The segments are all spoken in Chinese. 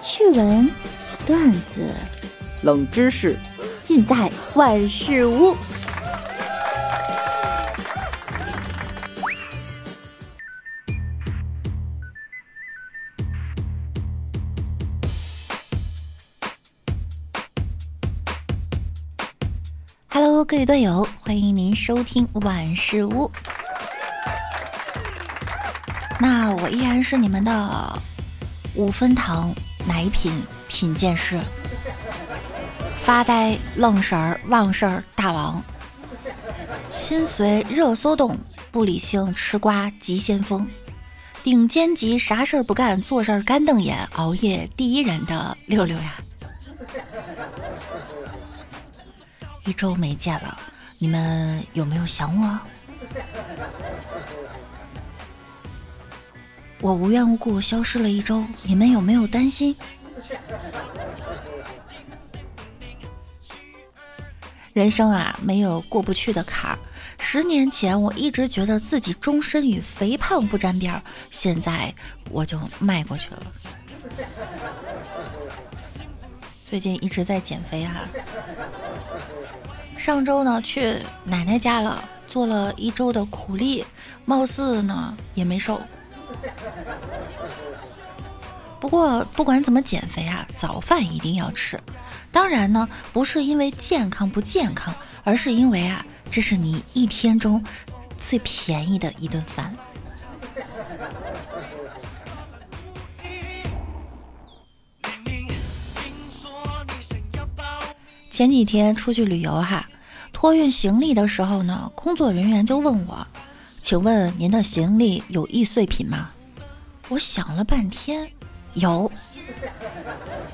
趣闻、段子、冷知识，尽在万事屋。Hello，各位队友，欢迎您收听万事屋。那我依然是你们的五分糖奶品品鉴师，发呆愣神儿忘事儿大王，心随热搜动，不理性吃瓜急先锋，顶尖级啥事儿不干，做事儿干瞪眼，熬夜第一人的六六呀。一周没见了，你们有没有想我？我无缘无故消失了一周，你们有没有担心？人生啊，没有过不去的坎儿。十年前，我一直觉得自己终身与肥胖不沾边儿，现在我就迈过去了。最近一直在减肥哈，上周呢去奶奶家了，做了一周的苦力，貌似呢也没瘦。不过不管怎么减肥啊，早饭一定要吃。当然呢，不是因为健康不健康，而是因为啊，这是你一天中最便宜的一顿饭。前几天出去旅游哈，托运行李的时候呢，工作人员就问我。请问您的行李有易碎品吗？我想了半天，有。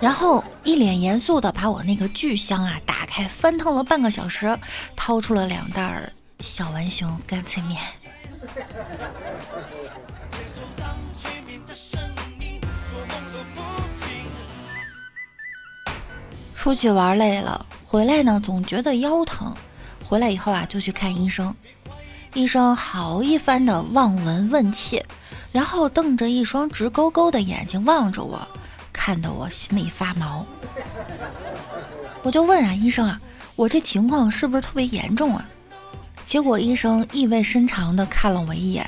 然后一脸严肃的把我那个巨箱啊打开，翻腾了半个小时，掏出了两袋小浣熊干脆面。出去玩累了，回来呢总觉得腰疼，回来以后啊就去看医生。医生好一番的望闻问切，然后瞪着一双直勾勾的眼睛望着我，看得我心里发毛。我就问啊，医生啊，我这情况是不是特别严重啊？结果医生意味深长的看了我一眼，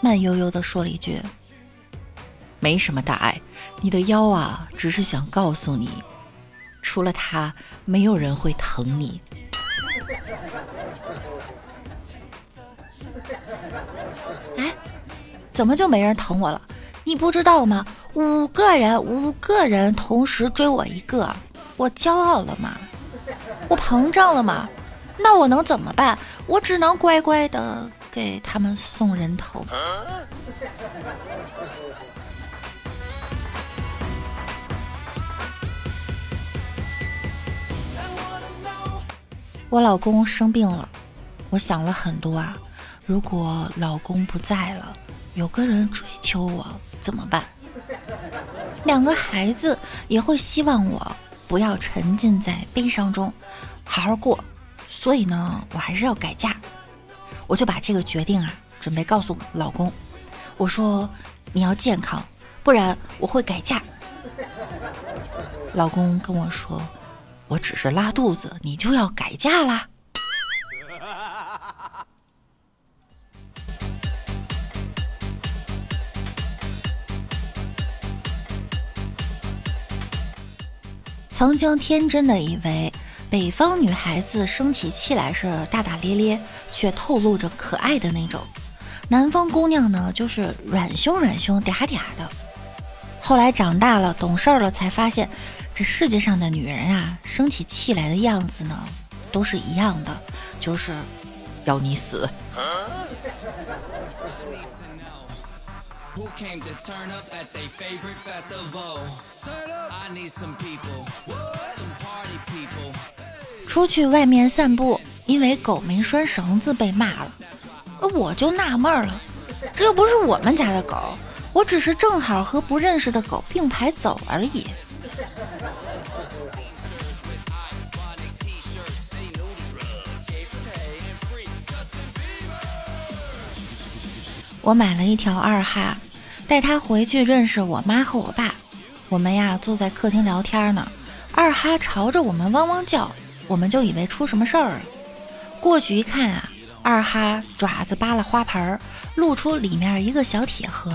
慢悠悠的说了一句：“没什么大碍，你的腰啊，只是想告诉你，除了他，没有人会疼你。”哎，怎么就没人疼我了？你不知道吗？五个人，五个人同时追我一个，我骄傲了吗？我膨胀了吗？那我能怎么办？我只能乖乖的给他们送人头。我老公生病了，我想了很多啊。如果老公不在了，有个人追求我怎么办？两个孩子也会希望我不要沉浸在悲伤中，好好过。所以呢，我还是要改嫁。我就把这个决定啊，准备告诉老公。我说你要健康，不然我会改嫁。老公跟我说，我只是拉肚子，你就要改嫁啦？曾经天真的以为，北方女孩子生起气来是大大咧咧，却透露着可爱的那种；南方姑娘呢，就是软胸软胸嗲嗲的。后来长大了，懂事了，才发现，这世界上的女人啊，生起气来的样子呢，都是一样的，就是要你死。出去外面散步，因为狗没拴绳子被骂了，我就纳闷了，这又不是我们家的狗，我只是正好和不认识的狗并排走而已。我买了一条二哈。带他回去认识我妈和我爸，我们呀坐在客厅聊天呢，二哈朝着我们汪汪叫，我们就以为出什么事儿了。过去一看啊，二哈爪子扒拉花盆，露出里面一个小铁盒。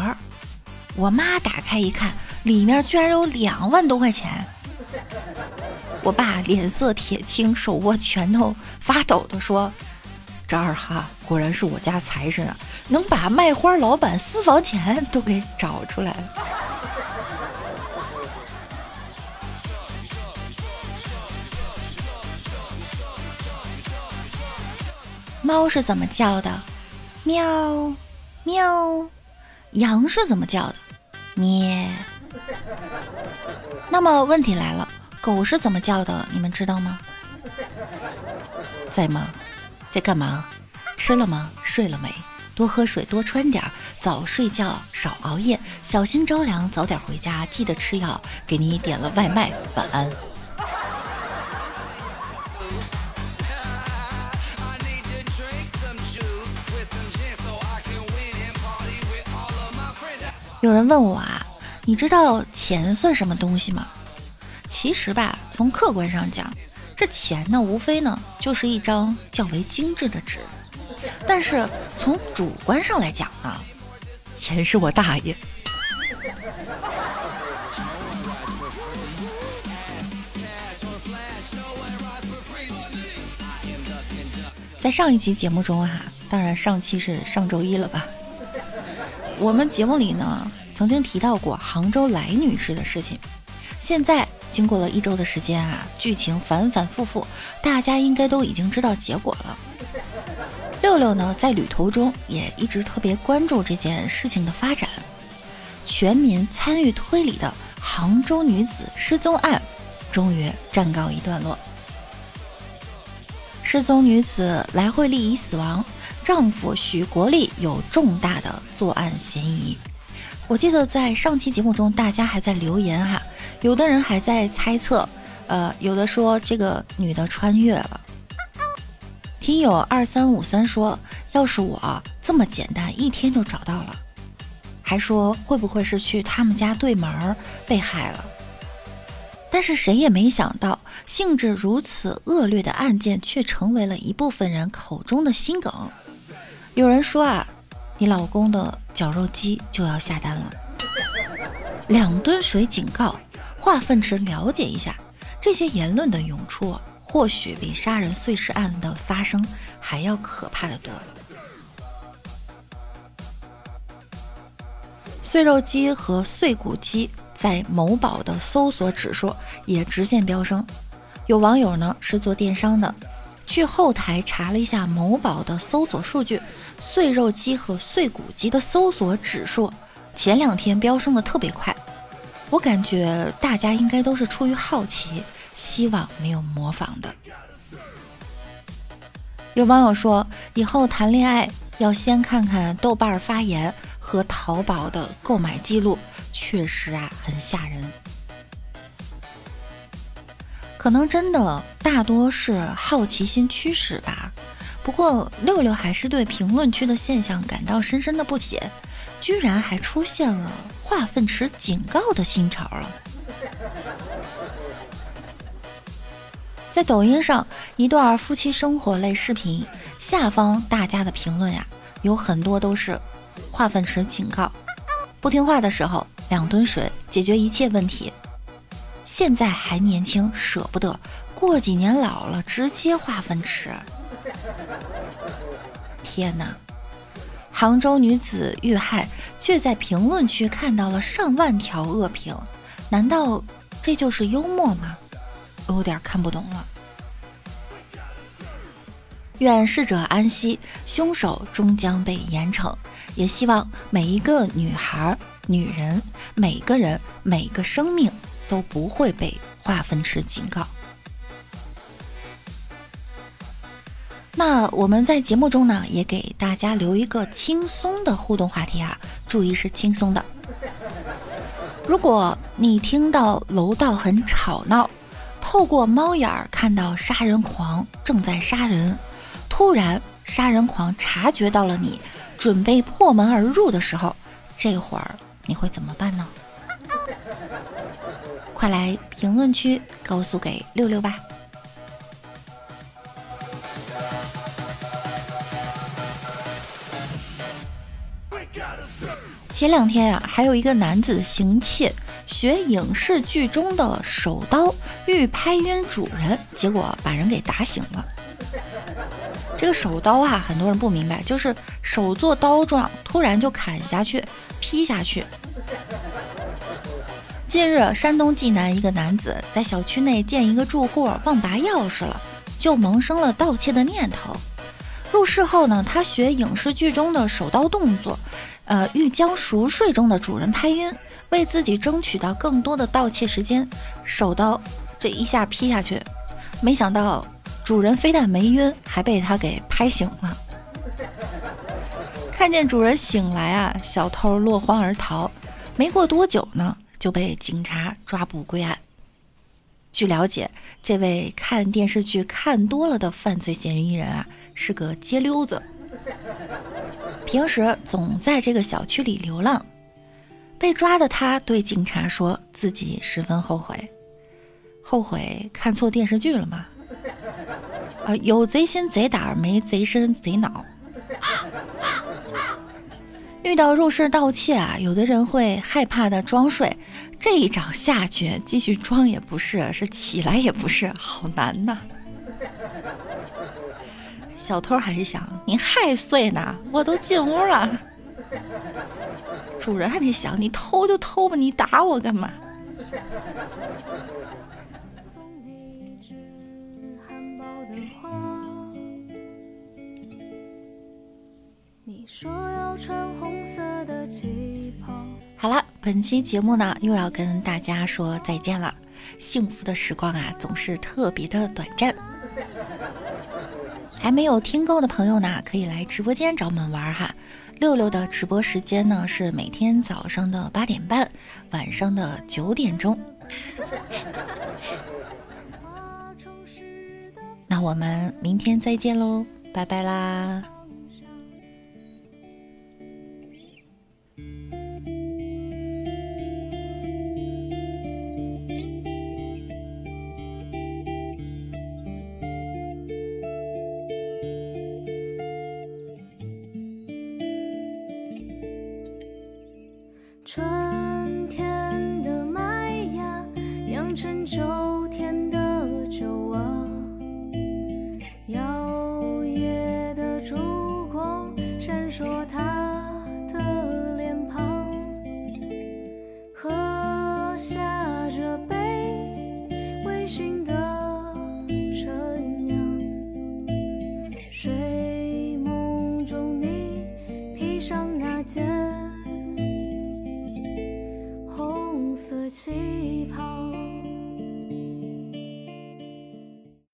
我妈打开一看，里面居然有两万多块钱。我爸脸色铁青，手握拳头，发抖地说：“这二哈果然是我家财神啊，能把卖花老板私房钱都给找出来了。”猫是怎么叫的？喵，喵。羊是怎么叫的？咩。那么问题来了，狗是怎么叫的？你们知道吗？在吗？在干嘛？吃了吗？睡了没？多喝水，多穿点，早睡觉，少熬夜，小心着凉，早点回家，记得吃药。给你点了外卖，晚安。有人问我啊，你知道钱算什么东西吗？其实吧，从客观上讲，这钱呢，无非呢就是一张较为精致的纸。但是从主观上来讲呢，钱是我大爷。在上一期节目中啊，当然上期是上周一了吧。我们节目里呢，曾经提到过杭州来女士的事情。现在经过了一周的时间啊，剧情反反复复，大家应该都已经知道结果了。六六呢，在旅途中也一直特别关注这件事情的发展。全民参与推理的杭州女子失踪案，终于暂告一段落。失踪女子来惠丽已死亡。丈夫许国立有重大的作案嫌疑。我记得在上期节目中，大家还在留言哈，有的人还在猜测，呃，有的说这个女的穿越了。听友二三五三说，要是我这么简单，一天就找到了。还说会不会是去他们家对门被害了？但是谁也没想到，性质如此恶劣的案件，却成为了一部分人口中的心梗。有人说啊，你老公的绞肉机就要下单了。两吨水警告，化粪池了解一下。这些言论的涌出，或许比杀人碎尸案的发生还要可怕的多。碎肉机和碎骨机在某宝的搜索指数也直线飙升。有网友呢是做电商的，去后台查了一下某宝的搜索数据。碎肉机和碎骨机的搜索指数前两天飙升的特别快，我感觉大家应该都是出于好奇，希望没有模仿的。有网友说，以后谈恋爱要先看看豆瓣发言和淘宝的购买记录，确实啊很吓人。可能真的大多是好奇心驱使吧。不过六六还是对评论区的现象感到深深的不解，居然还出现了化粪池警告的新潮了。在抖音上，一段夫妻生活类视频下方，大家的评论呀，有很多都是化粪池警告，不听话的时候两吨水解决一切问题，现在还年轻舍不得，过几年老了直接化粪池。天哪！杭州女子遇害，却在评论区看到了上万条恶评，难道这就是幽默吗？我有点看不懂了。愿逝者安息，凶手终将被严惩。也希望每一个女孩、女人、每个人、每个生命都不会被化粪池警告。那我们在节目中呢，也给大家留一个轻松的互动话题啊，注意是轻松的。如果你听到楼道很吵闹，透过猫眼儿看到杀人狂正在杀人，突然杀人狂察觉到了你，准备破门而入的时候，这会儿你会怎么办呢？快来评论区告诉给六六吧。前两天呀，还有一个男子行窃，学影视剧中的手刀，欲拍晕主人，结果把人给打醒了。这个手刀啊，很多人不明白，就是手做刀状，突然就砍下去、劈下去。近日，山东济南一个男子在小区内见一个住户忘拔钥匙了，就萌生了盗窃的念头。入室后呢，他学影视剧中的手刀动作，呃，欲将熟睡中的主人拍晕，为自己争取到更多的盗窃时间。手刀这一下劈下去，没想到主人非但没晕，还被他给拍醒了。看见主人醒来啊，小偷落荒而逃。没过多久呢，就被警察抓捕归案。据了解，这位看电视剧看多了的犯罪嫌疑人啊，是个街溜子，平时总在这个小区里流浪。被抓的他对警察说自己十分后悔，后悔看错电视剧了吗？啊，有贼心贼胆，没贼身贼脑。遇到入室盗窃啊，有的人会害怕的装睡，这一掌下去，继续装也不是，是起来也不是，好难呐。小偷还是想你还睡呢，我都进屋了。主人还得想你偷就偷吧，你打我干嘛？你说要穿红色的旗袍。好了，本期节目呢又要跟大家说再见了。幸福的时光啊，总是特别的短暂。还没有听够的朋友呢，可以来直播间找我们玩哈。六六的直播时间呢是每天早上的八点半，晚上的九点钟。那我们明天再见喽，拜拜啦。